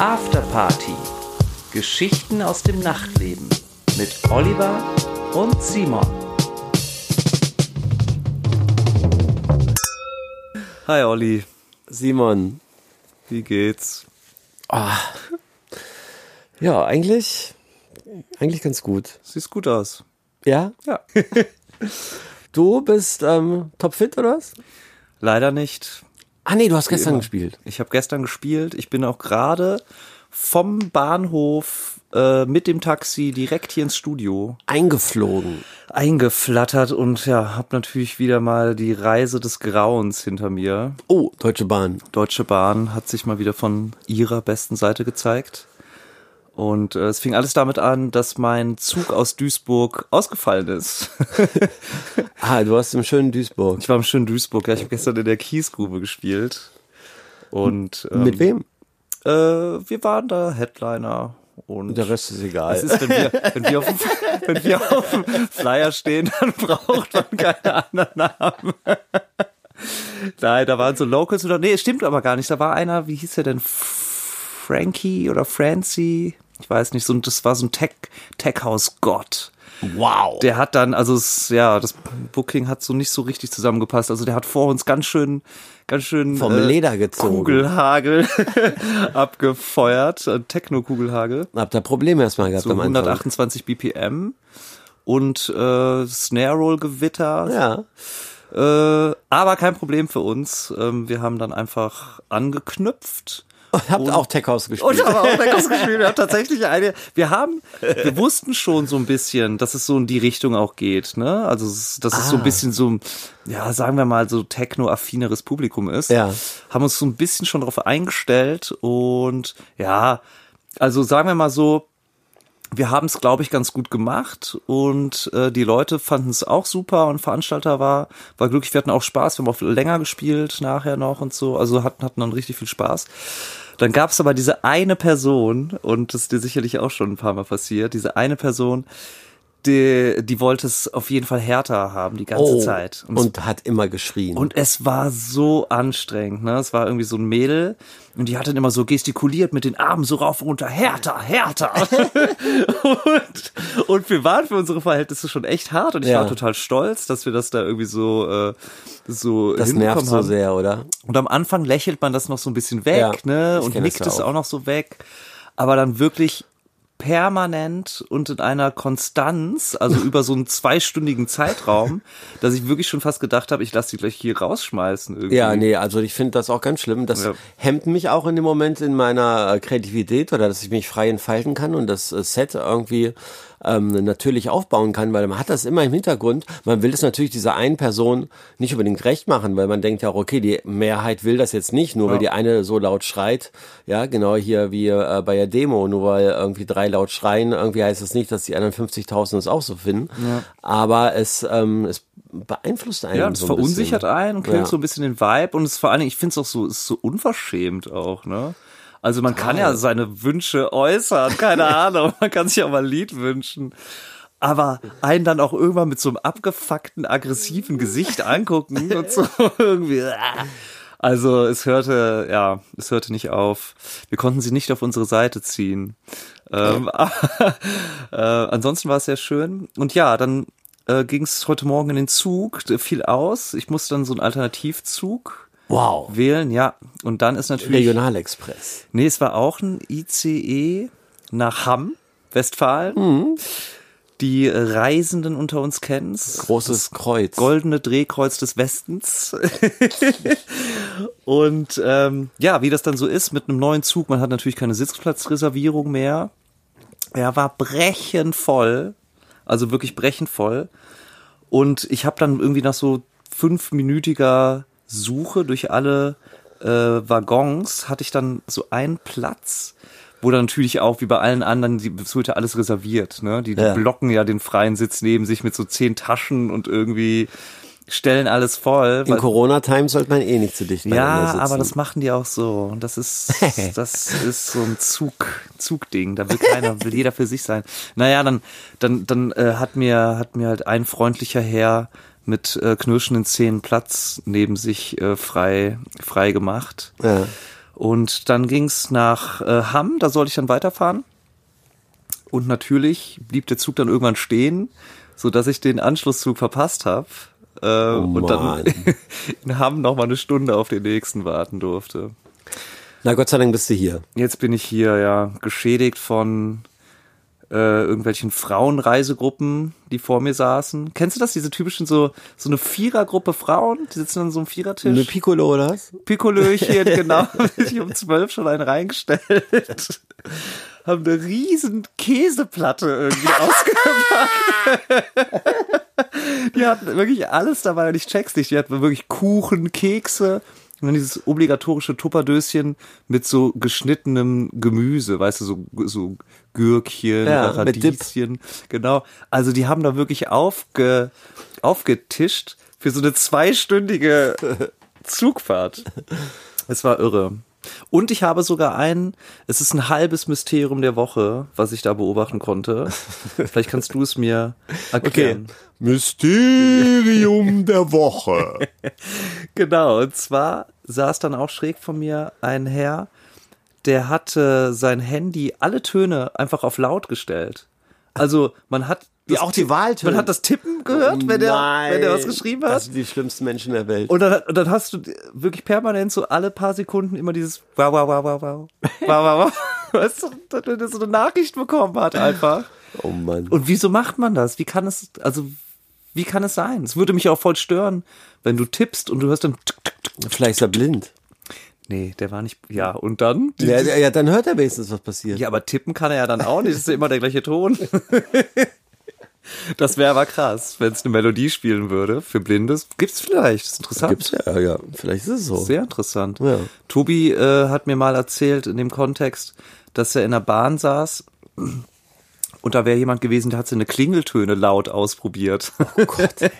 Afterparty. Geschichten aus dem Nachtleben mit Oliver und Simon. Hi Olli, Simon. wie geht's? Ja, eigentlich, eigentlich ganz gut. Siehst gut aus. Ja? Ja. Du bist ähm, topfit oder was? Leider nicht. Ah nee, du hast gestern immer. gespielt. Ich habe gestern gespielt. Ich bin auch gerade vom Bahnhof äh, mit dem Taxi direkt hier ins Studio Eingeflogen. eingeflattert und ja, habe natürlich wieder mal die Reise des Grauens hinter mir. Oh, Deutsche Bahn. Deutsche Bahn hat sich mal wieder von ihrer besten Seite gezeigt. Und äh, es fing alles damit an, dass mein Zug aus Duisburg ausgefallen ist. Ah, du hast im schönen Duisburg. Ich war im schönen Duisburg, ja, ich habe gestern in der Kiesgrube gespielt. Und ähm, Mit wem? Äh, wir waren da Headliner und Der Rest ist egal. es ist, wenn wir, wenn wir, auf dem, wenn wir auf dem Flyer stehen, dann braucht man keine anderen Namen. Nein, da waren so Locals oder nee, es stimmt aber gar nicht. Da war einer, wie hieß der denn? Frankie oder Francie? Ich weiß nicht, so ein, das war so ein Tech, Tech-House-Gott. wow. Der hat dann, also es, ja, das Booking hat so nicht so richtig zusammengepasst. Also der hat vor uns ganz schön, ganz schön Vom Leder gezogen. Kugelhagel abgefeuert, äh, Techno-Kugelhagel, Habt ihr Probleme erstmal gehabt so am Anfang? 128 BPM und äh, Snare Roll Gewitter. Ja. Äh, aber kein Problem für uns. Ähm, wir haben dann einfach angeknüpft. Habt auch Tech House gespielt. Und haben auch Backers gespielt. Wir haben tatsächlich eine. Wir haben, wir wussten schon so ein bisschen, dass es so in die Richtung auch geht, ne? Also, dass es so ein Ah. bisschen so, ja, sagen wir mal, so techno-affineres Publikum ist. Ja. Haben uns so ein bisschen schon darauf eingestellt und ja, also sagen wir mal so, wir haben es, glaube ich, ganz gut gemacht und äh, die Leute fanden es auch super und Veranstalter war, war glücklich. Wir hatten auch Spaß, wir haben auch länger gespielt nachher noch und so, also hatten, hatten dann richtig viel Spaß. Dann gab es aber diese eine Person, und das ist dir sicherlich auch schon ein paar Mal passiert, diese eine Person, die, die wollte es auf jeden Fall härter haben, die ganze oh. Zeit. Und, es hat immer geschrien. und es war so anstrengend, ne? Es war irgendwie so ein Mädel und die hat dann immer so gestikuliert mit den Armen so rauf und runter, härter, härter. und, und wir waren für unsere Verhältnisse schon echt hart und ich Ja. war total stolz, dass wir das da irgendwie so, äh, so das nervt so haben. sehr, oder? Und am Anfang lächelt man das noch so ein bisschen weg, Ja, ne? Und nickt ja es auch. auch noch so weg. Aber dann wirklich permanent und in einer Konstanz, also über so einen zweistündigen Zeitraum, dass ich wirklich schon fast gedacht habe, ich lasse die gleich hier rausschmeißen irgendwie. Ja, nee, also ich finde das auch ganz schlimm. Das Ja. hemmt mich auch in dem Moment in meiner äh, Kreativität oder dass ich mich frei entfalten kann und das äh, Set irgendwie ähm, natürlich aufbauen kann, weil man hat das immer im Hintergrund. Man will es natürlich dieser einen Person nicht unbedingt recht machen, weil man denkt ja okay, die Mehrheit will das jetzt nicht, nur weil die eine so laut schreit. Ja, genau hier wie äh, bei der Demo, nur weil irgendwie drei laut schreien, irgendwie heißt es nicht, dass die anderen 50.000 es auch so finden. Aber es, ähm, es beeinflusst einen Ja, das so ein verunsichert bisschen. einen und killt Ja. so ein bisschen den Vibe und es vor allen Dingen, ich finde es auch so, es ist so unverschämt auch, ne? Also man kann ja seine Wünsche äußern, keine Ahnung, man kann sich auch mal ein Lied wünschen. Aber einen dann auch irgendwann mit so einem abgefuckten, aggressiven Gesicht angucken und so irgendwie. ah. Also es hörte, ja, es hörte nicht auf. Wir konnten sie nicht auf unsere Seite ziehen. Ähm, äh, ansonsten war es sehr schön. Und ja, dann äh, ging es heute Morgen in den Zug, fiel aus. Ich musste dann so einen Alternativzug Wow. wählen, ja. Und dann ist natürlich. Regionalexpress. Nee, es war auch ein ICE nach Hamm, Westfalen. Mhm. Die Reisenden unter uns kennen's. Großes Kreuz. Goldene Drehkreuz des Westens. Und ähm, ja, wie das dann so ist mit einem neuen Zug, man hat natürlich keine Sitzplatzreservierung mehr. Er war brechend voll, also wirklich brechend voll. Und ich habe dann irgendwie nach so fünfminütiger Suche durch alle äh, Waggons hatte ich dann so einen Platz, wo dann natürlich auch wie bei allen anderen, die, ja alles reserviert, ne? Die, die Ja. blocken ja den freien Sitz neben sich mit so zehn Taschen und irgendwie stellen alles voll. In Corona-Time sollte man eh nicht zu dicht ja, aber das machen die auch so. Und das ist, das ist so ein Zug, Zugding. Da will keiner, will jeder für sich sein. Naja, dann, dann, dann äh, hat mir, hat mir halt ein freundlicher Herr mit äh, knirschenden Zähnen Platz neben sich äh, frei, frei gemacht. Ja. Und dann ging's nach äh, Hamm, da sollte ich dann weiterfahren. Und natürlich blieb der Zug dann irgendwann stehen, so dass ich den Anschlusszug verpasst habe. Äh, Oh und dann in Hamm noch mal eine Stunde auf den nächsten warten durfte. Na Gott sei Dank bist du hier. Jetzt bin ich hier ja geschädigt von äh, irgendwelchen Frauenreisegruppen, die vor mir saßen. Kennst du das? Diese typischen so so eine Vierergruppe Frauen, die sitzen an so einem Vierertisch. Eine Piccolo oder was? Pikolöchen, genau, sich um zwölf schon einen reingestellt. Haben eine riesen Käseplatte irgendwie ausgepackt. Die hatten wirklich alles dabei und ich check's nicht. Die hatten wirklich Kuchen, Kekse und dann dieses obligatorische Tupperdöschen mit so geschnittenem Gemüse, weißt du, so, so Gürkchen, Ja. Radieschen. Genau. Also die haben da wirklich aufge, aufgetischt für so eine zweistündige Zugfahrt. Es war irre. Und ich habe sogar ein, es ist ein halbes Mysterium der Woche, was ich da beobachten konnte. Vielleicht kannst du es mir erklären. Mysterium der Woche. Genau, und zwar saß dann auch schräg von mir ein Herr, der hatte sein Handy alle Töne einfach auf laut gestellt. Also man hat Das auch die Wahltöne. Man hat das Tippen gehört, wenn der, wenn der was geschrieben hat. Das sind die schlimmsten Menschen der Welt. Und dann, und dann hast du wirklich permanent so alle paar Sekunden immer dieses wow, wow, wow, wow, wow, wow, wow, wow. Weißt du, dass er so eine Nachricht bekommen hat einfach. oh Mann. Und wieso macht man das? Wie kann es, also, wie kann es sein? Es würde mich auch voll stören, wenn du tippst und du hörst dann. Vielleicht ist er blind. Nee, der war nicht, ja, und dann? Ja, ja, dann hört er wenigstens, was passiert. Ja, aber tippen kann er ja dann auch nicht. Das ist ja immer der gleiche Ton. Das wäre aber krass, wenn es eine Melodie spielen würde für Blindes. Gibt's vielleicht, das ist interessant. Gibt's ja, ja. Vielleicht ist es so. Sehr interessant. Ja. Tobi äh, hat mir mal erzählt in dem Kontext, dass er in der Bahn saß und da wäre jemand gewesen, der hat seine Klingeltöne laut ausprobiert. Oh Gott. ey.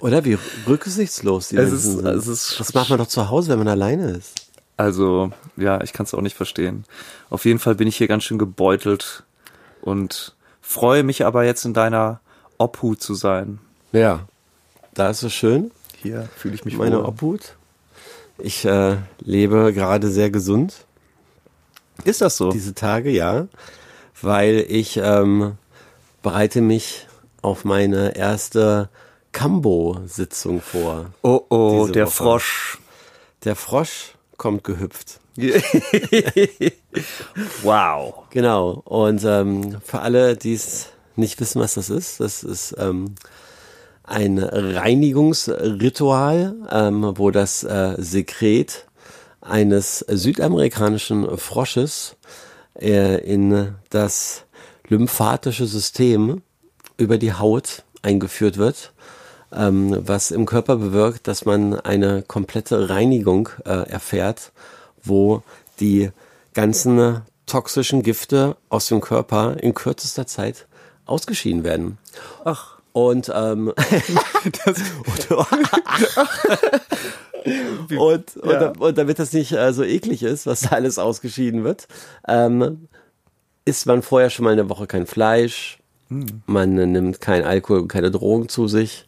Oder wie rücksichtslos die Es Menschen ist- sind. es ist- das macht man doch zu Hause, wenn man alleine ist. Also, ja, ich kann es auch nicht verstehen. Auf jeden Fall bin ich hier ganz schön gebeutelt und freue mich aber jetzt in deiner Obhut zu sein. Ja. Da ist es schön. Hier fühle ich mich Meine wohl. Obhut. Ich äh, lebe gerade sehr gesund. Ist das so? diese Tage, ja, weil ich ähm, bereite mich auf meine erste Cambo-Sitzung vor. Oh oh, der Woche. Frosch. Der Frosch kommt gehüpft. wow. Genau. Und ähm, für alle, die es nicht wissen, was das ist, das ist ähm, ein Reinigungsritual, ähm, wo das äh, Sekret eines südamerikanischen Frosches äh, in das lymphatische System über die Haut eingeführt wird, ähm, was im Körper bewirkt, dass man eine komplette Reinigung äh, erfährt, wo die ganzen toxischen Gifte aus dem Körper in kürzester Zeit ausgeschieden werden. Ach. Und, ähm, und, und, Ja. und, damit das nicht äh, so eklig ist, was da alles ausgeschieden wird, ähm, isst man vorher schon mal eine Woche kein Fleisch, man äh, nimmt kein Alkohol und keine Drogen zu sich,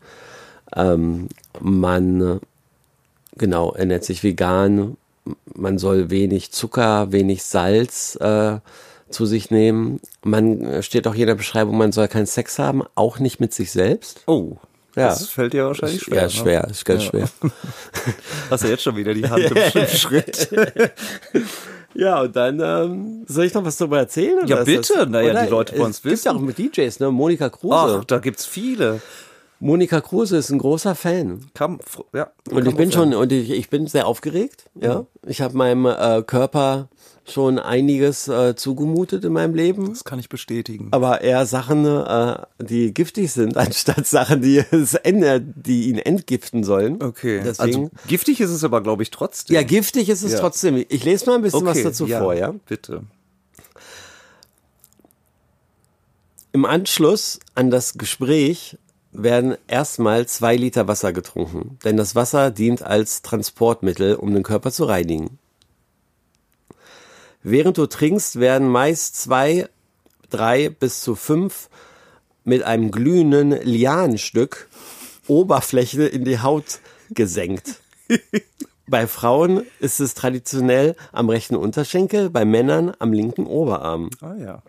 ähm, man genau ernährt sich vegan, man soll wenig Zucker, wenig Salz äh, zu sich nehmen. Man äh, steht auch hier in der Beschreibung, man soll keinen Sex haben, auch nicht mit sich selbst. Oh. Ja. Das fällt dir wahrscheinlich schwer. ja, ne? schwer, ist ganz schwer. Hast du jetzt schon wieder die Hand im Schritt? Ja, und dann ähm, soll ich noch was darüber erzählen? Ja, bitte. Das, Naja, die Leute wollen's Es gibt wissen. ja auch mit DJs, ne? Monika Kruse. Ach, da gibt's viele. Monika Kruse ist ein großer Fan. Kam, ja. Und ich bin schon, und ich, ich bin sehr aufgeregt, ja. Ich habe meinem äh, Körper schon einiges äh, zugemutet in meinem Leben. Das kann ich bestätigen. Aber eher Sachen, äh, die giftig sind, anstatt Sachen, die, es ende, die ihn entgiften sollen. Okay. Deswegen, also giftig ist es aber, glaube ich, trotzdem. ja, giftig ist es Ja. trotzdem. Ich lese mal ein bisschen was dazu ja, vor, ja. Bitte. Im Anschluss an das Gespräch werden erstmal zwei Liter Wasser getrunken, denn das Wasser dient als Transportmittel, um den Körper zu reinigen. Während du trinkst, werden meist zwei, drei bis zu fünf mit einem glühenden Lianenstück Oberfläche in die Haut gesenkt. Bei Frauen ist es traditionell am rechten Unterschenkel, bei Männern am linken Oberarm. Ah ja.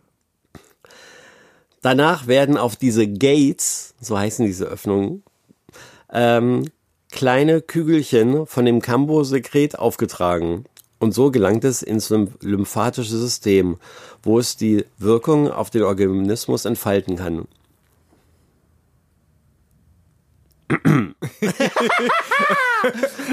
Danach werden auf diese Gates, so heißen diese Öffnungen, ähm, kleine Kügelchen von dem Cambo-Sekret aufgetragen. Und so gelangt es ins lymphatische System, wo es die Wirkung auf den Organismus entfalten kann.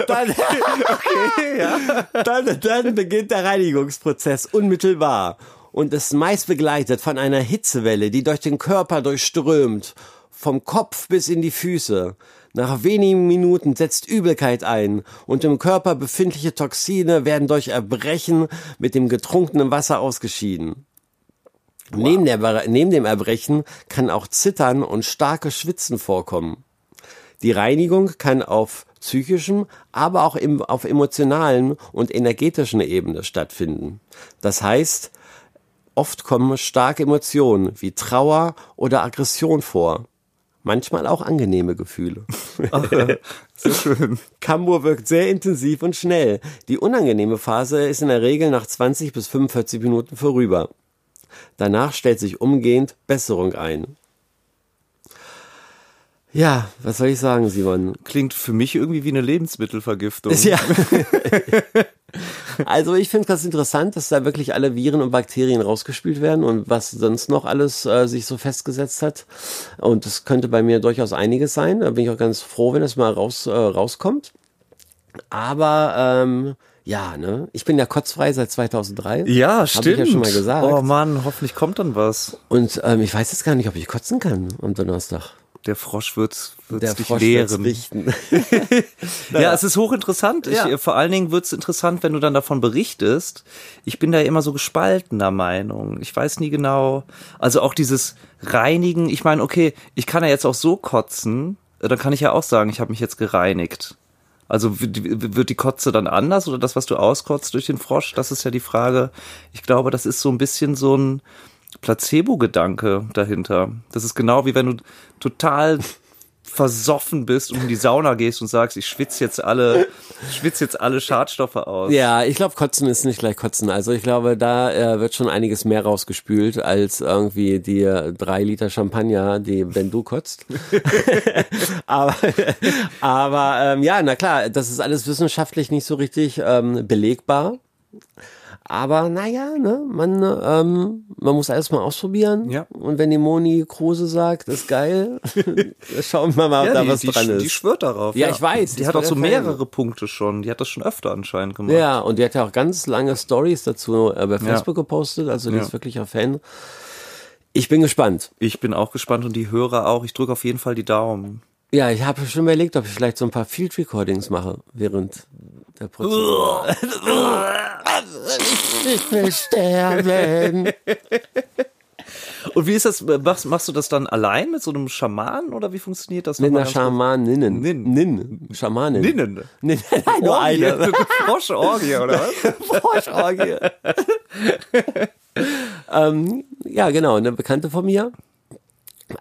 dann, okay, ja. dann, dann beginnt der Reinigungsprozess unmittelbar und ist meist begleitet von einer Hitzewelle, die durch den Körper durchströmt, vom Kopf bis in die Füße. Nach wenigen Minuten setzt Übelkeit ein und im Körper befindliche Toxine werden durch Erbrechen mit dem getrunkenen Wasser ausgeschieden. Wow. Neben, der, neben dem Erbrechen kann auch Zittern und starke Schwitzen vorkommen. Die Reinigung kann auf psychischem, aber auch im, auf emotionalen und energetischen Ebene stattfinden. Das heißt, oft kommen starke Emotionen wie Trauer oder Aggression vor. Manchmal auch angenehme Gefühle. Ach, sehr schön. Cambo wirkt sehr intensiv und schnell. Die unangenehme Phase ist in der Regel nach 20 bis 45 Minuten vorüber. Danach stellt sich umgehend Besserung ein. Ja, was soll ich sagen, Simon? Klingt für mich irgendwie wie eine Lebensmittelvergiftung. Ja. also ich finde das interessant, dass da wirklich alle Viren und Bakterien rausgespült werden und was sonst noch alles äh, sich so festgesetzt hat. Und das könnte bei mir durchaus einiges sein. Da bin ich auch ganz froh, wenn das mal raus, äh, rauskommt. Aber ähm, ja, ne? Ich bin ja kotzfrei seit 2003. Ja, stimmt. Hab ich ja schon mal gesagt. Oh Mann, hoffentlich kommt dann was. Und ähm, ich weiß jetzt gar nicht, ob ich kotzen kann am Donnerstag. Der Frosch wird's, wird's dich Frosch lehren. richten. ja, es ist hochinteressant. Ich, Ja. Vor allen Dingen wird's interessant, wenn du dann davon berichtest. Ich bin da immer so gespaltener Meinung. Ich weiß nie genau. Also auch dieses Reinigen. Ich meine, okay, ich kann ja jetzt auch so kotzen. äh, Dann kann ich ja auch sagen, ich habe mich jetzt gereinigt. Also wird wird die Kotze dann anders oder das, was du auskotzt durch den Frosch? Das ist ja die Frage. Ich glaube, das ist so ein bisschen so ein Placebo-Gedanke dahinter. Das ist genau wie wenn du total versoffen bist und in die Sauna gehst und sagst, ich schwitze jetzt alle, schwitze jetzt alle Schadstoffe aus. Ja, ich glaube, Kotzen ist nicht gleich Kotzen. Also ich glaube, da äh, wird schon einiges mehr rausgespült als irgendwie die äh, drei Liter Champagner, die wenn du kotzt. aber aber ähm, ja, na klar, das ist alles wissenschaftlich nicht so richtig ähm, belegbar. Aber naja, ne, man, ähm, man muss alles mal ausprobieren. Ja. Und wenn die Moni Kruse sagt, ist geil, schauen wir mal, ob Ja, da die, was die, dran ist. die schwört darauf. Ja, ich weiß, Die hat auch so mehrere Punkte schon. Die hat das schon öfter anscheinend gemacht. Ja, und die hat ja auch ganz lange Stories dazu äh, bei Facebook gepostet, also die Ja. ist wirklich ein Fan. Ich bin gespannt. Ich bin auch gespannt und die Hörer auch. Ich drücke auf jeden Fall die Daumen. Ja, ich habe schon überlegt, ob ich vielleicht so ein paar Field Recordings mache während der Prozedur. ich will sterben. Und wie ist das? Machst, machst du das dann allein mit so einem Schaman oder wie funktioniert das? Mit einer ganz kurz? Schamanin. Nin. Nin. Schamanin. Ninnen. Nin. Nein, nur eine. Froschorgie, oder was? Froschorgie. ähm, ja, genau, eine Bekannte von mir,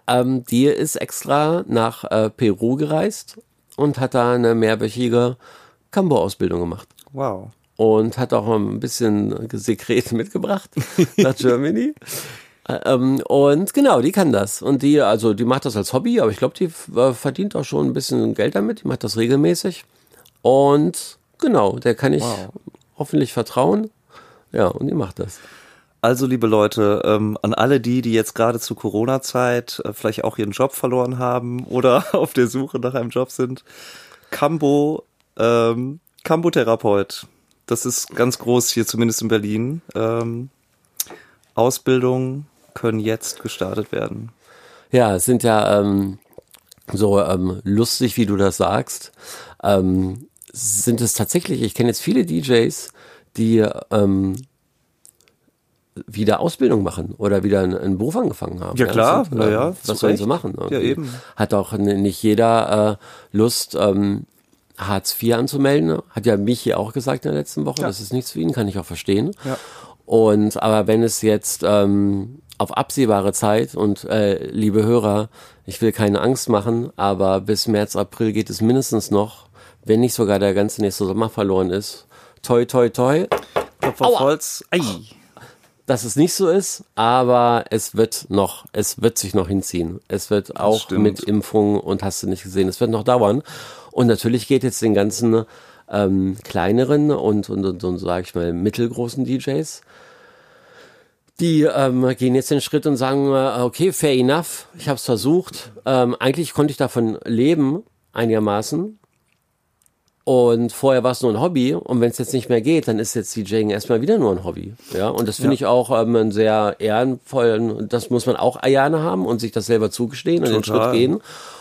ähm, die ist extra nach äh, Peru gereist und hat da eine mehrwöchige Kambo-Ausbildung gemacht. Wow. Und hat auch ein bisschen Sekret mitgebracht nach Germany. Ähm, und genau, die kann das. Und die, also die macht das als Hobby, aber ich glaube, die äh, verdient auch schon ein bisschen Geld damit. Die macht das regelmäßig. Und genau, der kann ich Wow. hoffentlich vertrauen. Ja, und die macht das. Also, liebe Leute, ähm, an alle die, die jetzt gerade zur Corona-Zeit äh, vielleicht auch ihren Job verloren haben oder auf der Suche nach einem Job sind, Cambo, ähm, Cambo-Therapeut. Das ist ganz groß hier, zumindest in Berlin. Ähm, Ausbildungen können jetzt gestartet werden. Ja, es sind ja ähm, so ähm, lustig, wie du das sagst. Ähm, sind es tatsächlich, ich kenne jetzt viele DJs, die ähm, wieder Ausbildung machen oder wieder einen, einen Beruf angefangen haben. Ja, klar, das sind, na ähm, ja, was sollen sie machen? Ja, irgendwie? eben. Hat auch nicht jeder äh, Lust, ähm, Hartz IV anzumelden. Hat ja Michi auch gesagt in der letzten Woche. Das ist nichts für ihn, kann ich auch verstehen. Ja. Und aber wenn es jetzt ähm, auf absehbare Zeit und äh, liebe Hörer, ich will keine Angst machen, aber bis März, April geht es mindestens noch wenn nicht sogar der ganze nächste Sommer verloren ist. Toi, toi, toi. Klopf auf Holz. Ei. Dass es nicht so ist, aber es wird noch, es wird sich noch hinziehen. Es wird auch mit Impfung und hast du nicht gesehen, es wird noch dauern. Und natürlich geht jetzt den ganzen ähm, kleineren und, und, und, und sage ich mal, mittelgroßen DJs, die ähm, gehen jetzt den Schritt und sagen, äh, okay, fair enough, ich habe es versucht. Ähm, eigentlich konnte ich davon leben, einigermaßen. Und vorher war es nur ein Hobby. Und wenn es jetzt nicht mehr geht, dann ist jetzt DJing erstmal wieder nur ein Hobby. Ja, und das finde ich auch ähm, einen sehr ehrenvollen, das muss man auch gerne haben und sich das selber zugestehen und den Total. Schritt gehen.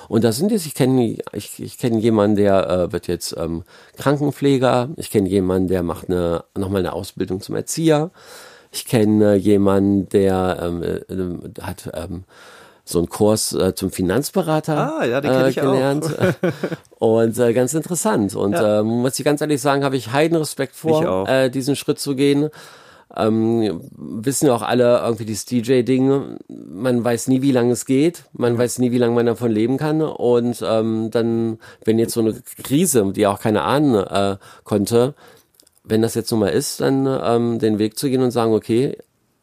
Und da sind jetzt, ich kenne ich, ich kenn jemanden, der äh, wird jetzt ähm, Krankenpfleger. Ich kenne jemanden, der macht eine, nochmal eine Ausbildung zum Erzieher. Ich kenne jemanden, der ähm, äh, hat ähm, so einen Kurs äh, zum Finanzberater Ah, ja, den äh, gelernt. Und äh, ganz interessant. Und Ja. ähm, muss ich ganz ehrlich sagen, habe ich Heidenrespekt Ich vor, äh, diesen Schritt zu gehen. Ähm, wissen ja auch alle irgendwie dieses DJ-Ding. Man weiß nie, wie lange es geht. Man weiß nie, wie lange man davon leben kann. Und ähm, dann, wenn jetzt so eine Krise, die auch keine ahnen äh, konnte, wenn das jetzt nun mal ist, dann ähm, den Weg zu gehen und sagen, okay,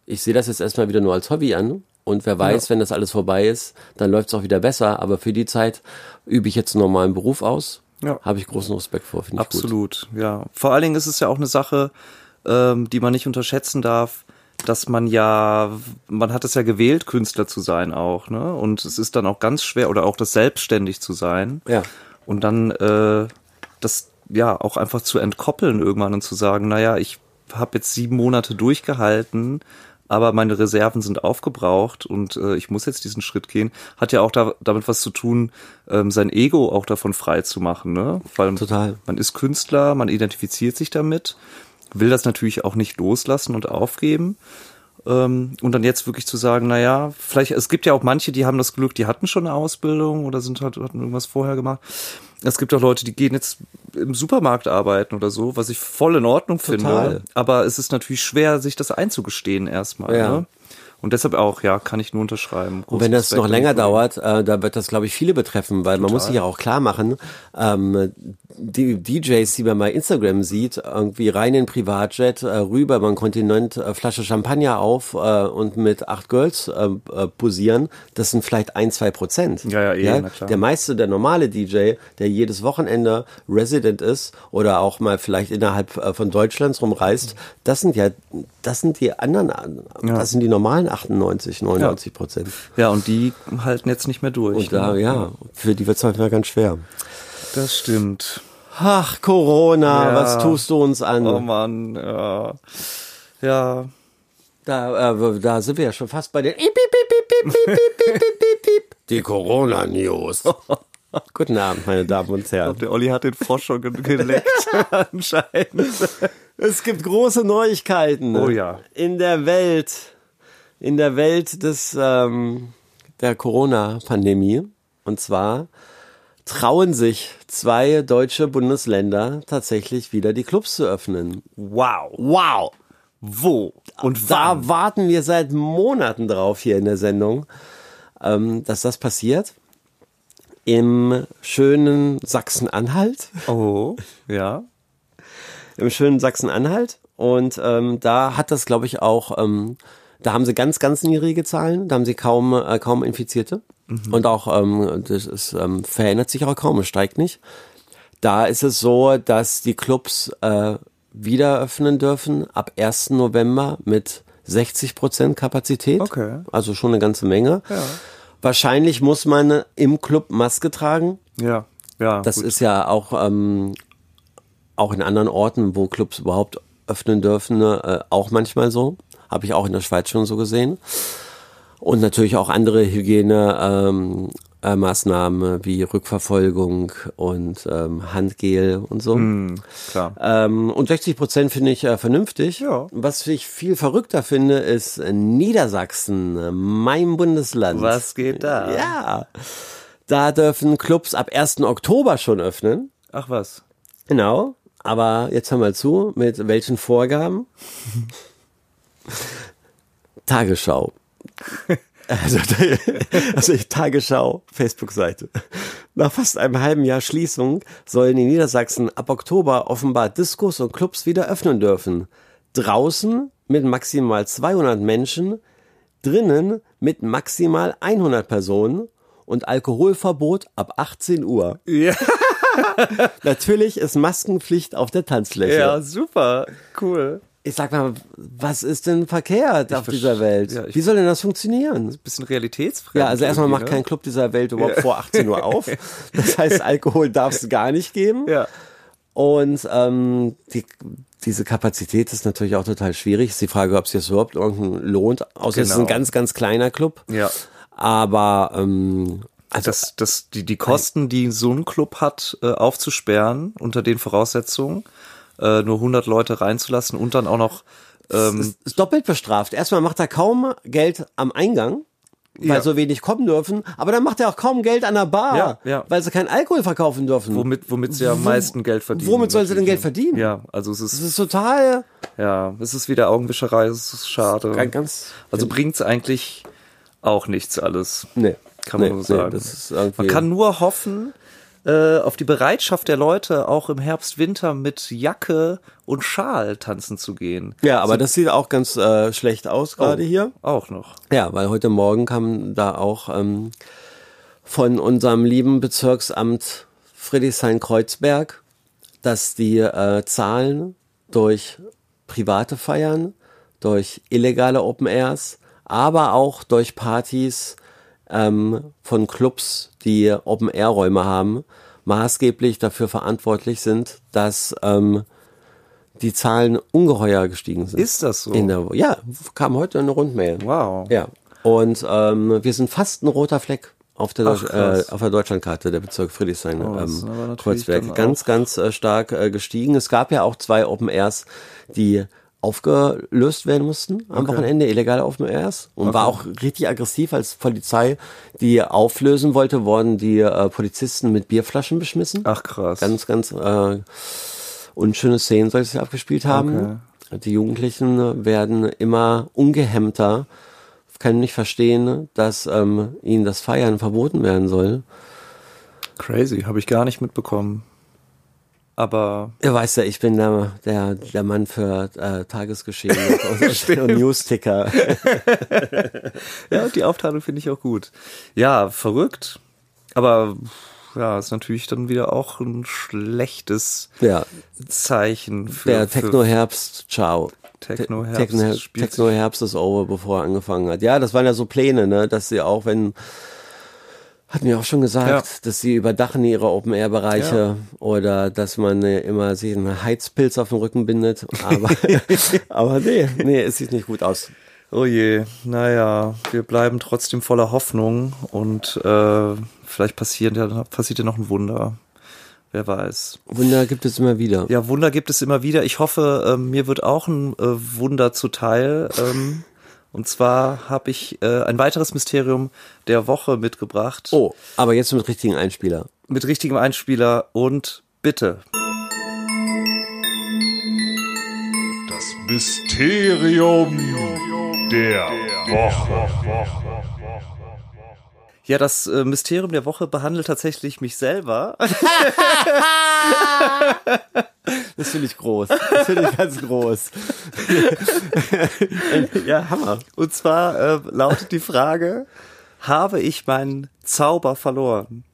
ich sehe das jetzt erstmal wieder nur als Hobby an. Und wer weiß, wenn das alles vorbei ist, dann läuft es auch wieder besser. Aber für die Zeit übe ich jetzt einen normalen Beruf aus. Ja. Habe ich großen Respekt vor, finde ich gut. Absolut, ja. Vor allen Dingen ist es ja auch eine Sache, ähm, die man nicht unterschätzen darf, dass man ja, man hat es ja gewählt, Künstler zu sein auch, ne? Und es ist dann auch ganz schwer, oder auch das selbstständig zu sein. Ja. Und dann äh, das ja auch einfach zu entkoppeln irgendwann und zu sagen, naja, ich habe jetzt sieben Monate durchgehalten, aber meine Reserven sind aufgebraucht und äh, ich muss jetzt diesen Schritt gehen, hat ja auch da, damit was zu tun, ähm, sein Ego auch davon frei zu machen, ne? Weil Total. man ist Künstler, man identifiziert sich damit, will das natürlich auch nicht loslassen und aufgeben. Ähm, und dann jetzt wirklich zu sagen, na ja, vielleicht, es gibt ja auch manche, die haben das Glück, die hatten schon eine Ausbildung oder sind halt, hatten irgendwas vorher gemacht. Es gibt auch Leute, die gehen jetzt im Supermarkt arbeiten oder so, was ich voll in Ordnung Total. finde. Aber es ist natürlich schwer, sich das einzugestehen erstmal. Ja. Ne? Und deshalb auch, ja, kann ich nur unterschreiben. Und wenn das Großen noch Respekt länger dauert, äh, da wird das, glaube ich, viele betreffen, weil man muss sich ja auch klar machen, ähm, die DJs, die man bei Instagram sieht, irgendwie rein in Privatjet, äh, rüber über den Kontinent, äh, Flasche Champagner auf äh, und mit acht Girls äh, äh, posieren, das sind vielleicht ein, zwei Prozent. Ja, ja, eh, na klar. Der meiste, der normale DJ, der jedes Wochenende Resident ist oder auch mal vielleicht innerhalb äh, von Deutschlands rumreist, das sind ja, das sind die anderen, das sind die normalen 98, 99 ja. Prozent. Ja, und die halten jetzt nicht mehr durch. Und da, ne? ja, für die wird es halt wieder ganz schwer. Das stimmt. Ach, Corona, ja. was tust du uns an? Oh Mann, ja. Ja. Da, äh, da sind wir ja schon fast bei den Die Corona-News. Guten Abend, meine Damen und Herren. Glaub, der Olli hat den Frosch schon geleckt, anscheinend. Es gibt große Neuigkeiten oh ja. in der Welt in der Welt des, ähm, der Corona-Pandemie. Und zwar trauen sich zwei deutsche Bundesländer tatsächlich wieder die Clubs zu öffnen. Wow. Wow! Wo? Und Da wann? warten wir seit Monaten drauf hier in der Sendung, ähm, dass das passiert. Im schönen Sachsen-Anhalt. Oh, ja. Im schönen Sachsen-Anhalt. Und ähm, da hat das, glaube ich, auch, ähm, da haben sie ganz, ganz niedrige Zahlen. Da haben sie kaum, äh, kaum Infizierte. Und auch, ähm, das ist, ähm, verändert sich auch kaum, es steigt nicht. Da ist es so, dass die Clubs äh, wieder öffnen dürfen ab 1. November mit 60 Prozent Kapazität. Okay. Also schon eine ganze Menge. Ja. Wahrscheinlich muss man im Club Maske tragen. Ja, ja. Das gut. ist ja auch, ähm, auch in anderen Orten, wo Clubs überhaupt öffnen dürfen, äh, auch manchmal so. Habe ich auch in der Schweiz schon so gesehen. Und natürlich auch andere Hygienemaßnahmen ähm, äh, wie Rückverfolgung und ähm, Handgel und so. Klar. Ähm, und 60 Prozent finde ich äh, vernünftig. Ja. Was ich viel verrückter finde, ist Niedersachsen, mein Bundesland. Was geht da? Ja. Da dürfen Clubs ab 1. Oktober schon öffnen. Ach was. Genau. Aber jetzt hör mal zu, mit welchen Vorgaben? Tagesschau. Also, also Tagesschau, Facebook-Seite. Nach fast einem halben Jahr Schließung sollen in Niedersachsen ab Oktober offenbar Diskos und Clubs wieder öffnen dürfen. Draußen mit maximal 200 Menschen, drinnen mit maximal 100 Personen und Alkoholverbot ab 18 Uhr. Ja, Natürlich ist Maskenpflicht auf der Tanzfläche. ja super, cool. Ich sag mal, was ist denn verkehrt auf verste- dieser Welt? ja, ich- Wie soll denn das funktionieren? Bisschen realitätsfremd. Ja, also erstmal macht irgendwie, kein Club dieser Welt überhaupt vor 18 Uhr auf. Das heißt, Alkohol darf es gar nicht geben. ne? Ja. Und ähm, die, diese Kapazität ist natürlich auch total schwierig. Ist die Frage, ob es sich das überhaupt irgendein lohnt. Außer es ist ein Genau. ganz, ganz kleiner Club. Ja. Aber ähm, also Das, das, die, die Kosten, die so ein Club hat, äh, aufzusperren, unter den Voraussetzungen, äh, nur 100 Leute reinzulassen und dann auch noch, ähm, ist, ist doppelt bestraft. Erstmal macht er kaum Geld am Eingang. Weil Ja. so wenig kommen dürfen, aber dann macht er auch kaum Geld an der Bar, Ja, ja. weil sie keinen Alkohol verkaufen dürfen. womit, womit sie am meisten Geld verdienen. womit sollen sie denn Geld ne? verdienen? Ja, also es ist, ist total ja, es ist wieder Augenwischerei, es ist schade. ganz, ganz Also bringt's eigentlich auch nichts alles. nee, Kann nee, man nur sagen. Nee, irgendwie, Man kann nur hoffen äh, auf die Bereitschaft der Leute, auch im Herbst, Winter mit Jacke und Schal tanzen zu gehen. ja, aber das sieht auch ganz äh, schlecht aus gerade Oh, hier. Auch noch. Ja, weil heute Morgen kam da auch ähm, von unserem lieben Bezirksamt Friedrichshain-Kreuzberg, dass die äh, Zahlen durch private Feiern, durch illegale Open Airs, aber auch durch Partys ähm, von Clubs, die Open Air Räume haben, maßgeblich dafür verantwortlich sind, dass ähm, die Zahlen ungeheuer gestiegen sind. Ist das so? In der, ja, kam heute eine Rundmail. Wow. Ja. Und ähm, wir sind fast ein roter Fleck auf der, Ach, äh, auf der Deutschlandkarte, der Bezirk Friedrichshain, Oh, ähm, Kreuzberg. Ganz, ganz äh, stark äh, gestiegen. Es gab ja auch zwei Open Airs, die aufgelöst werden mussten am Wochenende, illegale Open Airs. Und war auch richtig aggressiv, als Polizei die auflösen wollte, wurden die äh, Polizisten mit Bierflaschen beschmissen. Ach krass. Ganz, ganz äh, unschöne Szenen soll ja abgespielt haben. Die Jugendlichen werden immer ungehemmter, können nicht verstehen, dass ähm, ihnen das Feiern verboten werden soll. Crazy, habe ich gar nicht mitbekommen. Aber Ihr weißt ja, ich bin der, der, der Mann für äh, Tagesgeschehen und, und Newsticker. ja, die Aufteilung finde ich auch gut. Ja, verrückt. Aber ja, ist natürlich dann wieder auch ein schlechtes Ja, Zeichen für, der Techno-Herbst, ciao. Techno-Herbst Techno- Techno-Herbst ist over, bevor er angefangen hat. Ja, das waren ja so Pläne, ne, dass sie auch, wenn, hatten wir auch schon gesagt, Ja. dass sie überdachen ihre Open-Air-Bereiche oder dass man äh, immer sich einen Heizpilz auf den Rücken bindet. Aber, aber nee, nee, es sieht nicht gut aus. Oh je, naja, wir bleiben trotzdem voller Hoffnung und äh, vielleicht passiert ja, passiert ja noch ein Wunder. Wer weiß. Wunder gibt es immer wieder. Ja, Wunder gibt es immer wieder. Ich hoffe, ähm, mir wird auch ein äh, Wunder zuteil. Ähm, und zwar habe ich äh, ein weiteres Mysterium der Woche mitgebracht. Oh, aber jetzt mit richtigen Einspieler. Mit richtigem Einspieler und bitte. Das Mysterium der Woche. Ja, das äh, Mysterium der Woche behandelt tatsächlich mich selber. Das finde ich groß. Das finde ich ganz groß. Ja, Hammer. Und zwar äh, lautet die Frage, habe ich meinen Zauber verloren?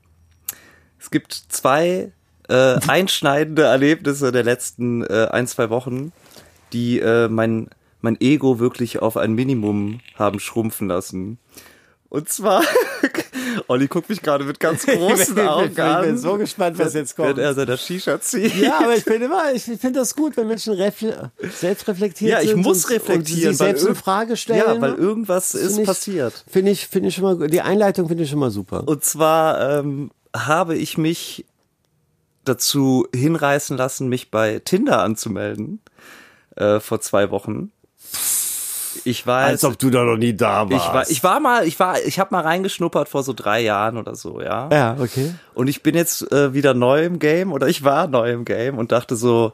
Es gibt zwei äh, einschneidende Erlebnisse der letzten äh, ein, zwei Wochen, die äh, mein, mein Ego wirklich auf ein Minimum haben schrumpfen lassen. Und zwar, Olli guckt mich gerade mit ganz großen Augen an. Ich bin so gespannt, was jetzt kommt. Wenn er seiner Shisha zieht. Ja, aber ich bin immer, ich finde das gut, wenn Menschen selbst reflektiert Ja, ich muss und, reflektieren, und sich selbst in Frage stellen. Ja, weil irgendwas Find ist ich- passiert. Finde ich, finde ich schon mal gut. Die Einleitung finde ich schon mal super. Und zwar ähm, habe ich mich dazu hinreißen lassen, mich bei Tinder anzumelden äh, vor zwei Wochen. Ich weiß. Als ob du da noch nie da warst. ich war, ich war mal, ich war, ich habe mal reingeschnuppert vor so drei Jahren oder so, ja. ja, okay. Und ich bin jetzt äh, wieder neu im Game oder ich war neu im Game und dachte so,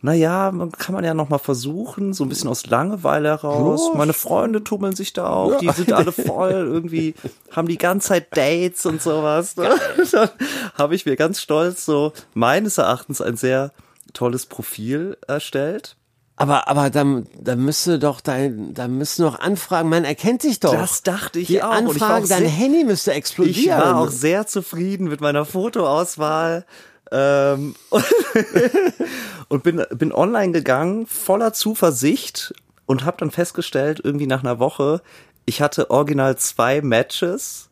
na ja, man kann man ja noch mal versuchen, so ein bisschen aus Langeweile heraus. Ja. Meine Freunde tummeln sich da auch, die sind alle voll irgendwie, haben die ganze Zeit Dates und sowas. Ne? Dann habe ich mir ganz stolz so meines Erachtens ein sehr tolles Profil erstellt. Aber, aber dann, dann müsste doch dein, da müssen noch Anfragen, man erkennt dich doch. Das dachte ich Die auch. Ich Anfragen, auch dein sehr- Handy müsste explodieren. Ich war auch sehr zufrieden mit meiner Fotoauswahl ähm, und bin, bin online gegangen, voller Zuversicht und habe dann festgestellt, irgendwie nach einer Woche, ich hatte original zwei Matches.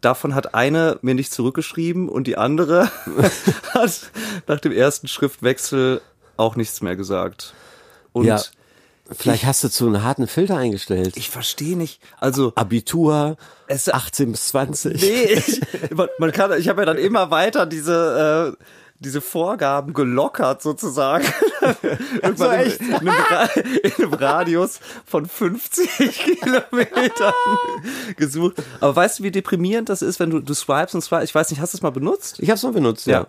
Davon hat eine mir nicht zurückgeschrieben und die andere hat nach dem ersten Schriftwechsel auch nichts mehr gesagt. Und Ja. Vielleicht hast du zu einen harten Filter eingestellt. ich verstehe nicht, also Abitur, Es- 18 bis 20. Nee, ich, man, man kann, ich habe ja dann immer weiter diese, äh, diese Vorgaben gelockert sozusagen. Irgendwann in, in, einem in einem Radius von 50 Kilometern gesucht. Aber weißt du, wie deprimierend das ist, wenn du, du swipes und swipes? Ich weiß nicht, hast du es mal benutzt? Ich hab's noch benutzt, ja.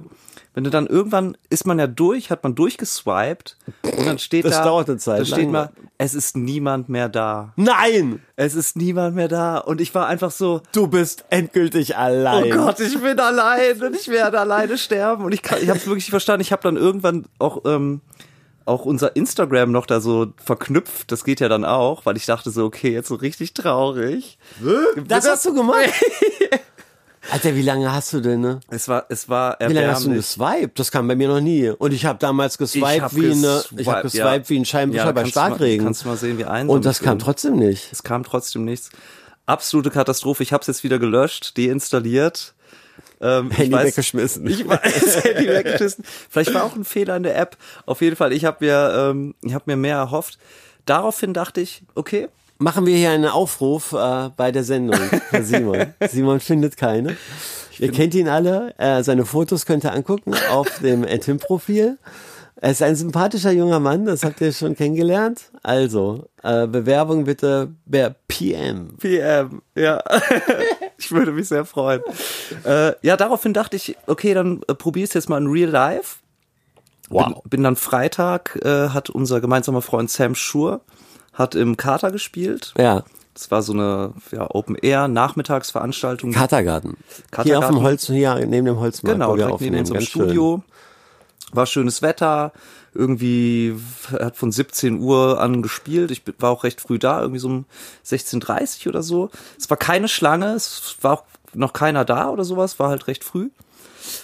Wenn du dann irgendwann ist man ja durch, hat man durchgeswiped und dann steht Das da, dauert eine Zeit da steht mal, es ist niemand mehr da. Nein! Es ist niemand mehr da und ich war einfach so, Du bist endgültig allein. Oh Gott, ich bin allein und ich werde alleine sterben. Und ich, kann- ich habe es wirklich nicht verstanden. Ich habe dann irgendwann auch, ähm, auch unser Instagram noch da so verknüpft. Das geht ja dann auch, weil ich dachte so, okay, jetzt so richtig traurig. Das hast du gemacht? Alter, wie lange hast du denn, ne? Es war, es war Wie lange hast du erbärmlich. geswiped? Das kam bei mir noch nie. Und ich habe damals geswiped hab wie eine, geswiped, ich habe geswiped ja. wie ein Scheinwischer Ja, bei kannst du mal- Starkregen. kannst du mal sehen, wie einsam Und das kam trotzdem nicht. Es kam trotzdem nichts. Absolute Katastrophe. Ich habe es jetzt wieder gelöscht, deinstalliert. Ähm, Handy ich weiß, weggeschmissen. Ich weiß, Handy weggeschmissen. Vielleicht war auch ein Fehler in der App. Auf jeden Fall, ich habe mir, ähm, ich habe mir mehr erhofft. Daraufhin dachte ich, okay, Machen wir hier einen Aufruf äh, bei der Sendung, Herr Simon. Simon findet keine. Ihr kennt ihn alle. Äh, seine Fotos könnt ihr angucken auf dem Tim-Profil. Er ist ein sympathischer junger Mann, das habt ihr schon kennengelernt. Also, äh, Bewerbung bitte per PM. PM, ja. ich würde mich sehr freuen. Äh, ja, daraufhin dachte ich, okay, dann äh, probier's jetzt mal in Real Life. Bin, bin dann Freitag, äh, hat unser gemeinsamer Freund Sam Schur, hat im Kater gespielt. Ja, Das war so eine ja, Open-Air-Nachmittagsveranstaltung. Katergarten. Hier auf Katergarten. dem Holz, hier neben dem Holzmarkt. Genau, direkt neben unserem Ganz schön. Studio. War schönes Wetter. Irgendwie hat von 17 Uhr an gespielt. Ich war auch recht früh da, irgendwie so um 16.30 oder so. Es war keine Schlange, es war auch noch keiner da oder sowas, war halt recht früh.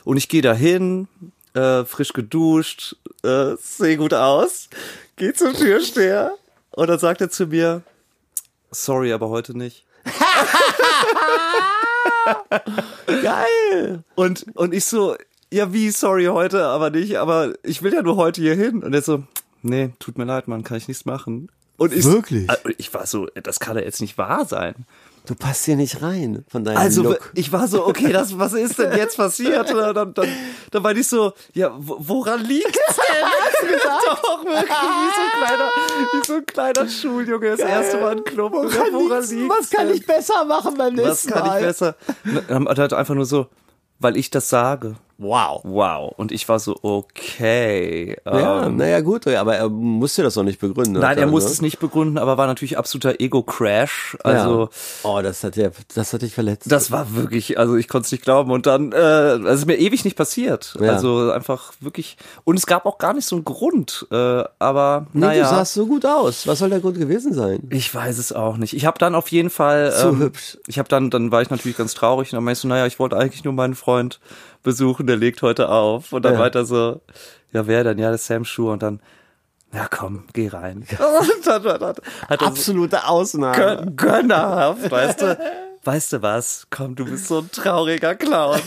Und ich gehe da hin, äh, frisch geduscht, äh, sehe gut aus, geh zum Türsteher und dann sagt er zu mir, sorry, aber heute nicht. Geil! Und, und ich so, ja, wie, sorry, heute aber nicht, aber ich will ja nur heute hier hin. Und er so, nee, tut mir leid, Mann, kann ich nichts machen. Und ich, Wirklich? Also ich war so, das kann ja jetzt nicht wahr sein. Du passt hier nicht rein von deinem Also Look. ich war so, okay, das, was ist denn jetzt passiert? Und dann, dann, dann war ich so, ja, wo- woran liegt's denn? Doch, wirklich, wie so ein kleiner, wie so ein kleiner Schuljunge, das erste Mal im Club. Ja, woran liegt's was kann denn? ich besser machen beim Was nächsten kann Mal? ich besser? Dann hat er einfach nur so, weil ich das sage. Wow. Wow. Und ich war so, okay. Ja, ähm, naja gut, aber er musste das doch nicht begründen. Nein, er musste ne? es nicht begründen, aber war natürlich absoluter Ego-Crash. Also ja. oh, das hat ja, das hat dich verletzt. das war wirklich, also ich konnte es nicht glauben. Und dann, äh, es ist mir ewig nicht passiert. Ja. Also einfach wirklich. Und es gab auch gar nicht so einen Grund. Äh, aber nee, naja. du sahst so gut aus. Was soll der Grund gewesen sein? Ich weiß es auch nicht. Ich habe dann auf jeden Fall. Zu ähm, hübsch. Ich habe dann, dann war ich natürlich ganz traurig und dann meinst du, naja, ich wollte eigentlich nur meinen Freund besuchen, der legt heute auf. Und dann Ja. weiter so, ja, wer denn? Ja, der Sam Schuh. Und dann, ja komm, geh rein. Dann, dann, dann hat er so Absolute Ausnahme. gön gönnerhaft, weißt du. Weißt du was? Komm, du bist so ein trauriger Clown.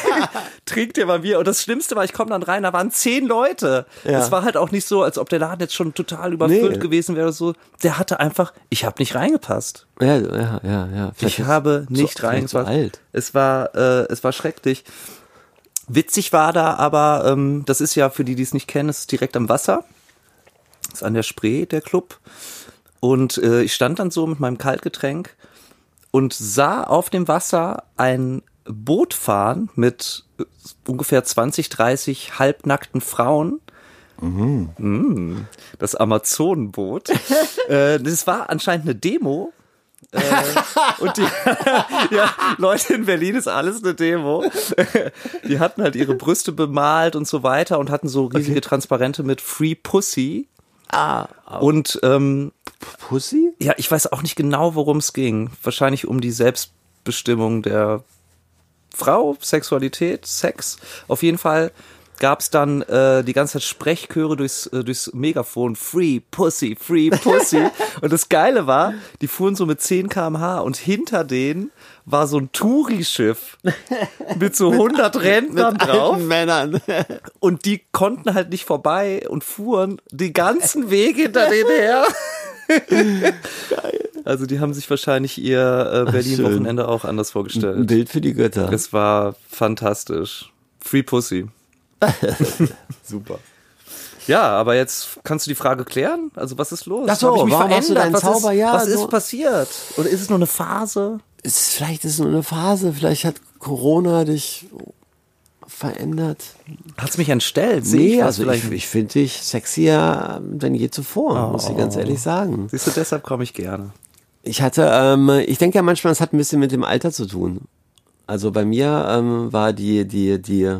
Trink dir mal Bier. Und das Schlimmste war, ich komme dann rein, da waren zehn Leute. Ja. Es war halt auch nicht so, als ob der Laden jetzt schon total überfüllt Nee. gewesen wäre oder so. Der hatte einfach, ich habe nicht reingepasst. Ja, ja, ja, ja. Vielleicht Ich ist- habe nicht so reingepasst. alt. Es war, äh, es war schrecklich. Witzig war da aber, ähm, das ist ja für die, die es nicht kennen, es ist direkt am Wasser. Ist an der Spree, der Club. Und äh, ich stand dann so mit meinem Kaltgetränk und sah auf dem Wasser ein Boot fahren mit äh, ungefähr 20, 30 halbnackten Frauen. Mm, das Amazonenboot. äh, das war anscheinend eine Demo. Äh, und die ja, Leute in Berlin ist alles eine Demo. Die hatten halt ihre Brüste bemalt und so weiter und hatten so riesige Transparente mit Free Pussy. Ah, Und ähm, Pussy? ja, ich weiß auch nicht genau, worum es ging. Wahrscheinlich um die Selbstbestimmung der Frau, Sexualität, Sex. Auf jeden Fall gab es dann äh, die ganze Zeit Sprechchöre durchs, äh, durchs Megafon. Free Pussy, Free Pussy. und das Geile war, die fuhren so mit 10 km/h und hinter denen war so ein Touri-Schiff mit so 100 Rentnern drauf. Alten Männern. Und die konnten halt nicht vorbei und fuhren den ganzen Weg hinter denen her. Also die haben sich wahrscheinlich ihr äh, Berlin-Wochenende auch anders Ein vorgestellt. Bild für die Götter. Es war fantastisch. Free Pussy. Super. Ja, aber jetzt kannst du die Frage klären. Also was ist los? Ach so, Hab ich mich warum hast du verändert? was Zauber? Ist, Ja, was so- ist passiert? Oder ist es nur eine Phase? Ist, vielleicht ist es nur eine Phase, vielleicht hat Corona dich verändert. Hat's mich entstellt? Sehe Nee, ich also ich, ich finde dich sexier denn je zuvor, muss ich ganz ehrlich sagen. Siehst du, deshalb komme ich gerne. Ich hatte, ähm, ich denke ja manchmal, es hat ein bisschen mit dem Alter zu tun. Also bei mir ähm, war die, die, die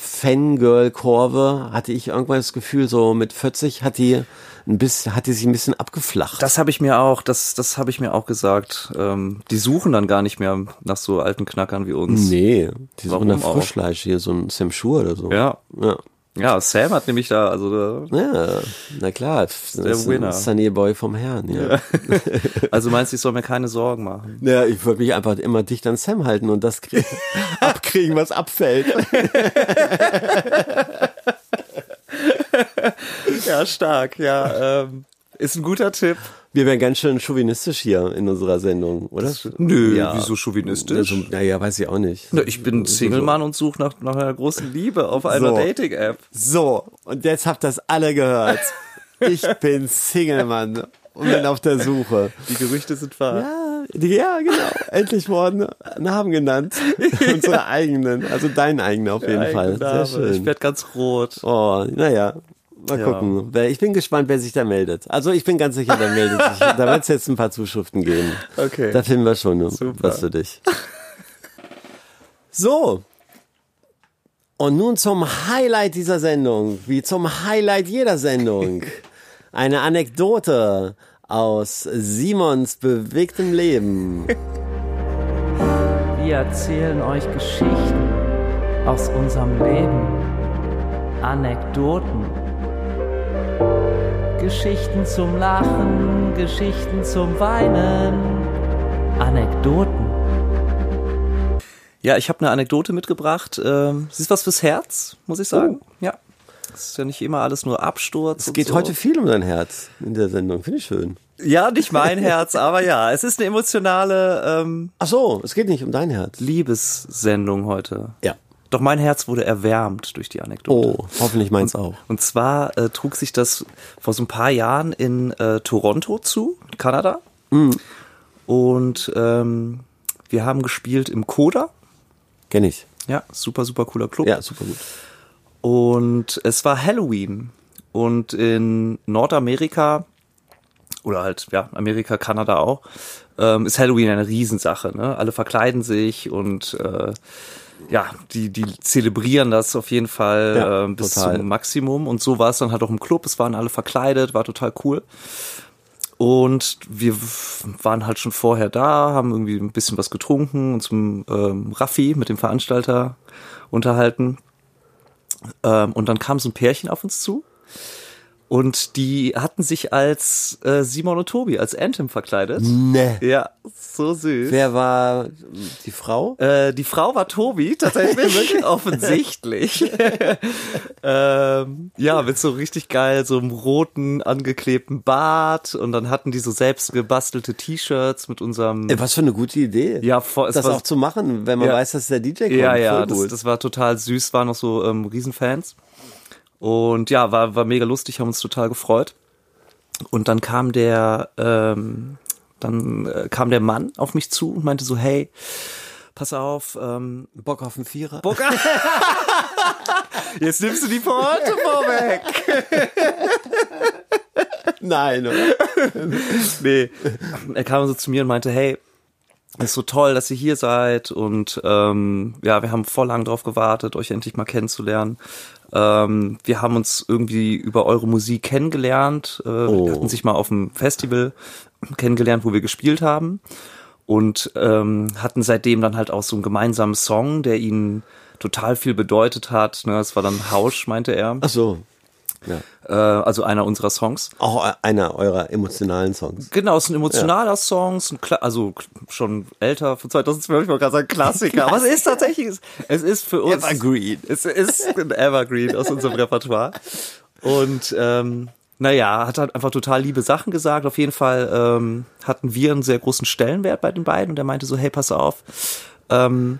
Fangirl-Kurve, hatte ich irgendwann das Gefühl, so mit 40 hat die ein bisschen, hat die sich ein bisschen abgeflacht. Das habe ich mir auch, das, das habe ich mir auch gesagt. Ähm, die suchen dann gar nicht mehr nach so alten Knackern wie uns. nee, die suchen nach? Frischfleisch, hier so ein Sam Schur oder so. Ja. Ja. Ja, Sam hat nämlich da, also, da, Ja, na klar, das der ist Winner. ein Sunny Boy vom Herrn, ja. also meinst du, ich soll mir keine Sorgen machen? Ja, ich würde mich einfach immer dicht an Sam halten und das krieg abkriegen, was abfällt. Ja, stark, ja. Ähm, ist ein guter Tipp. Wir wären ganz schön chauvinistisch hier in unserer Sendung, oder? Nö, Ja. wieso chauvinistisch? Also, naja, weiß ich auch nicht. Na, ich bin Single-Mann und suche nach, nach einer großen Liebe auf einer So. Dating-App. So, und jetzt habt das alle gehört. Ich bin Single, Mann. Und bin auf der Suche. Die Gerüchte sind wahr. Ja, die, ja, genau. Endlich wurden Namen genannt. Unsere eigenen. Also deinen eigenen auf jeden Fall. Sehr Eigenname. Ich schön. werde ganz rot. Oh, naja. Mal Ja. gucken. Ich bin gespannt, wer sich da meldet. Also ich bin ganz sicher, der meldet sich. Da wird es jetzt ein paar Zuschriften geben. Okay. Da finden wir schon Super. was für dich. So. Und nun zum Highlight dieser Sendung, wie zum Highlight jeder Sendung. Eine Anekdote aus Simons bewegtem Leben. Wir erzählen euch Geschichten aus unserem Leben. Anekdoten. Geschichten zum Lachen, Geschichten zum Weinen. Anekdoten. Ja, ich habe eine Anekdote mitgebracht. Ähm, sie ist was fürs Herz, muss ich sagen. Ja. Es ist ja nicht immer alles nur Absturz. Es und geht so. heute viel um dein Herz in der Sendung. Finde ich schön. Ja, nicht mein Herz, aber ja, es ist eine emotionale ähm, Ach so, es geht nicht um dein Herz. Liebessendung heute. Ja. Doch mein Herz wurde erwärmt durch die Anekdote. Oh, hoffentlich meins auch. Und zwar äh, trug sich das vor so ein paar Jahren in äh, Toronto zu, Kanada. Und ähm, wir haben gespielt im Coda. Kenn ich. Ja, super, super cooler Club. Ja, super gut. Und es war Halloween. Und in Nordamerika, oder halt, ja, Amerika, Kanada auch, ähm, ist Halloween eine Riesensache. Ne? Alle verkleiden sich und äh, ja, die, die zelebrieren das auf jeden Fall Ja, äh, bis total. zum Maximum. Und so war es dann halt auch im Club. Es waren alle verkleidet, war total cool. Und wir waren halt schon vorher da, haben irgendwie ein bisschen was getrunken, uns mit ähm, Raffi, mit dem Veranstalter, unterhalten. Ähm, und dann kam so ein Pärchen auf uns zu. Und die hatten sich als äh, Simon und Tobi, als Anthem verkleidet. Ne. Ja, so süß. Wer war die Frau? Äh, die Frau war Tobi, tatsächlich. offensichtlich. ähm, ja, mit so richtig geil, so einem roten, angeklebten Bart. Und dann hatten die so selbst gebastelte T-Shirts mit unserem. Ey, was für eine gute Idee. Ja, voll- das war- auch zu machen, wenn man Ja. weiß, dass der DJ kommt. Ja, ja, das, das war total süß, waren noch so ähm, Riesenfans. Und ja, war, war mega lustig, haben uns total gefreut. Und dann kam der, ähm, dann äh, kam der Mann auf mich zu und meinte so, hey, pass auf, ähm, Bock auf einen Vierer? Bock. Jetzt nimmst du die Pointe vorweg. Nein, oder? Nee. Er kam so zu mir und meinte, hey, ist so toll, dass ihr hier seid und ähm, ja, wir haben voll lang drauf gewartet, euch endlich mal kennenzulernen. Ähm, wir haben uns irgendwie über eure Musik kennengelernt, äh, Oh. wir hatten sich mal auf dem Festival kennengelernt, wo wir gespielt haben und ähm, hatten seitdem dann halt auch so einen gemeinsamen Song, der ihnen total viel bedeutet hat. Ne, das war dann Hausch, meinte er. Ach so. Ja. Äh, also einer unserer Songs. Auch einer eurer emotionalen Songs. Genau, es ist ein emotionaler Song, es ist ein Kla also schon älter, von 2012, ich wollte gerade sagen Klassiker, aber es ist tatsächlich, es ist für uns... Evergreen. Es ist ein Evergreen aus unserem Repertoire. Und ähm, naja, hat halt einfach total liebe Sachen gesagt. Auf jeden Fall ähm, hatten wir einen sehr großen Stellenwert bei den beiden und er meinte so, hey, pass auf, ähm,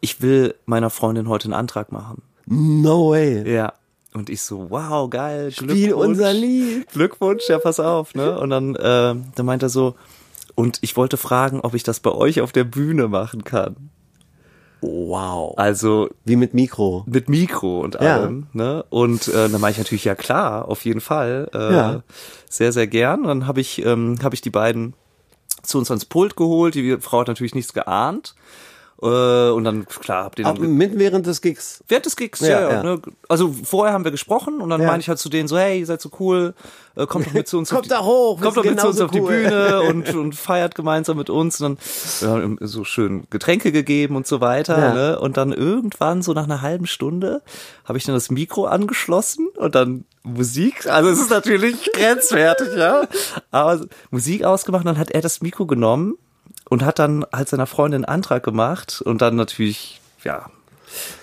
ich will meiner Freundin heute einen Antrag machen. No way. Ja. Und ich so, wow, geil, Spiel unser Lied. Glückwunsch, ja, pass auf, ne? Und dann, äh, dann meint er so, und ich wollte fragen, ob ich das bei euch auf der Bühne machen kann. Wow. Also Wie mit Mikro. mit Mikro und Ja. allem, ne? Und äh, dann meine ich natürlich, ja klar, auf jeden Fall. Äh, Ja. Sehr, sehr gern. Und dann habe ich, ähm, hab ich die beiden zu uns ans Pult geholt. Die Frau hat natürlich nichts geahnt. Äh, und dann, klar, habt ihr Auch dann mit während des Gigs. Während des Gigs, Ja, ja, ja. ja. Ne? Also vorher haben wir gesprochen und dann Ja. meine ich halt zu denen so, hey, ihr seid so cool, äh, kommt doch mit zu uns auf Kommt die, da hoch, kommt doch mit zu uns genauso auf die cool. Bühne und, und feiert gemeinsam mit uns und dann wir haben ihm so schön Getränke gegeben und so weiter. Ja. Ne? Und dann irgendwann, so nach einer halben Stunde, habe ich dann das Mikro angeschlossen und dann Musik, also es ist natürlich grenzwertig, ja, aber Musik ausgemacht und dann hat er das Mikro genommen und hat dann halt seiner Freundin einen Antrag gemacht und dann natürlich, ja,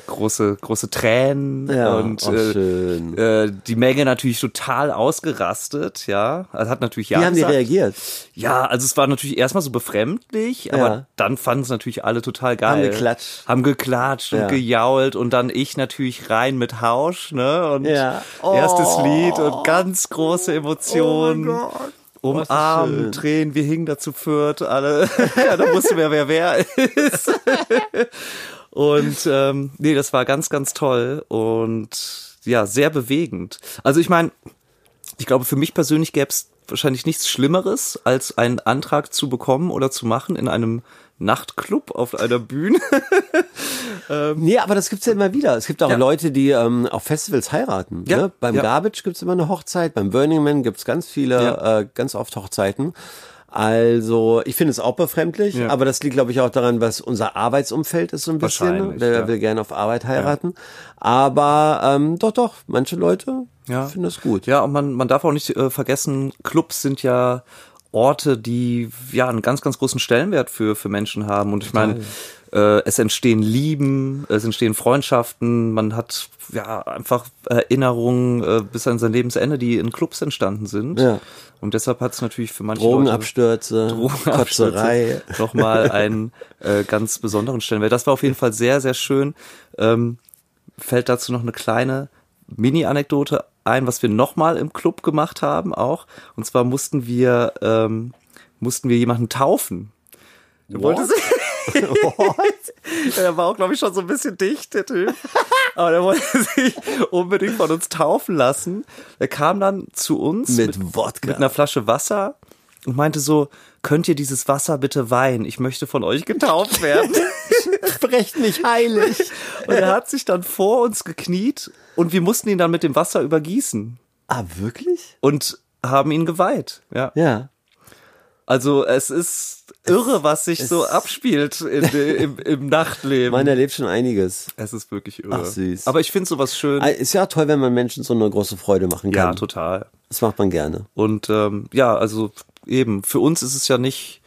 große, große Tränen Ja, und oh, äh, äh, die Menge natürlich total ausgerastet, ja. Also hat natürlich ja Wie haben die reagiert? Ja, also es war natürlich erstmal so befremdlich, aber Ja. dann fanden es natürlich alle total geil. Haben geklatscht. Haben geklatscht Ja. und gejault und dann ich natürlich rein mit Hausch, ne? Und erstes Oh. Lied und ganz große Emotionen. Oh mein Gott. Umarmen, schön. Tränen, wir hingen dazu viert, alle. ja, da wusste wer, wer wer ist. und ähm, nee, das war ganz, ganz toll und ja, sehr bewegend. Also ich meine, ich glaube, für mich persönlich gäbe es wahrscheinlich nichts Schlimmeres, als einen Antrag zu bekommen oder zu machen in einem Nachtclub auf einer Bühne. Nee, aber das gibt's ja immer wieder. Es gibt auch Ja. Leute, die ähm, auf Festivals heiraten. Ja, Ne? Beim ja. Garbage gibt's immer eine Hochzeit, beim Burning Man gibt's ganz viele, Ja. äh, ganz oft Hochzeiten. Also, ich finde es auch befremdlich, Ja. aber das liegt, glaube ich, auch daran, was unser Arbeitsumfeld ist so ein bisschen. Ne? Der ja. will gerne auf Arbeit heiraten. Aber ähm, doch, doch, manche Leute Ja. finden das gut. Ja, und man, man darf auch nicht äh, vergessen, Clubs sind ja Orte, die ja einen ganz, ganz großen Stellenwert für, für Menschen haben. Und ich meine, äh, es entstehen Lieben, es entstehen Freundschaften, man hat ja einfach Erinnerungen äh, bis an sein Lebensende, die in Clubs entstanden sind. Ja. Und deshalb hat es natürlich für manche Leute Drogenabstürze, Drogenabstürze Kotzerei. nochmal einen äh, ganz besonderen Stellenwert. Das war auf jeden Fall sehr, sehr schön. Ähm, fällt dazu noch eine kleine Mini-Anekdote ein, was wir nochmal im Club gemacht haben auch. Und zwar mussten wir, ähm, mussten wir jemanden taufen. Der wollte sich, der war auch, glaube ich, schon so ein bisschen dicht, der Typ. Aber der wollte sich unbedingt von uns taufen lassen. Er kam dann zu uns Mit Wodka. mit einer Flasche Wasser und meinte so, könnt ihr dieses Wasser bitte weihen? Ich möchte von euch getauft werden. Sprecht mich heilig. und er hat sich dann vor uns gekniet und wir mussten ihn dann mit dem Wasser übergießen ah, wirklich? und haben ihn geweiht. Ja. Ja. Also es ist irre, was sich so es- abspielt in, im, im Nachtleben. Man erlebt schon einiges. es ist wirklich irre. Ach, süß. Aber ich finde sowas schön. Ah, Ist ja toll, wenn man Menschen so eine große Freude machen Ja, kann. total. Das macht man gerne. Und ähm, ja, also eben, für uns ist es ja nicht,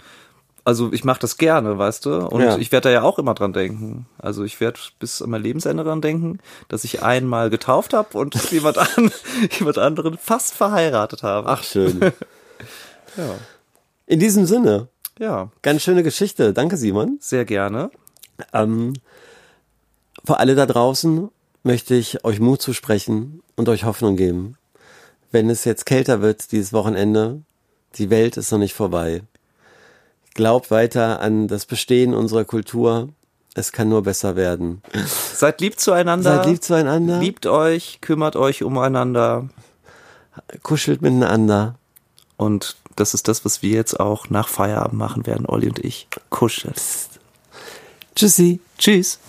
also ich mache das gerne, weißt du? Und Ja. ich werde da ja auch immer dran denken. Also ich werde bis an mein Lebensende dran denken, dass ich einmal getauft habe und jemand, an, jemand anderen fast verheiratet habe. Ach, schön. ja. In diesem Sinne, Ja, ganz schöne Geschichte. Danke, Simon. sehr gerne. Ähm, für alle da draußen möchte ich euch Mut zusprechen und euch Hoffnung geben. wenn es jetzt kälter wird dieses Wochenende, die Welt ist noch nicht vorbei. Glaubt weiter an das Bestehen unserer Kultur. Es kann nur besser werden. Seid lieb zueinander. Seid lieb zueinander. Liebt euch, kümmert euch umeinander. Kuschelt miteinander. Und das ist das, was wir jetzt auch nach Feierabend machen werden, Olli und ich. Kuscheln. Tschüssi. Tschüss.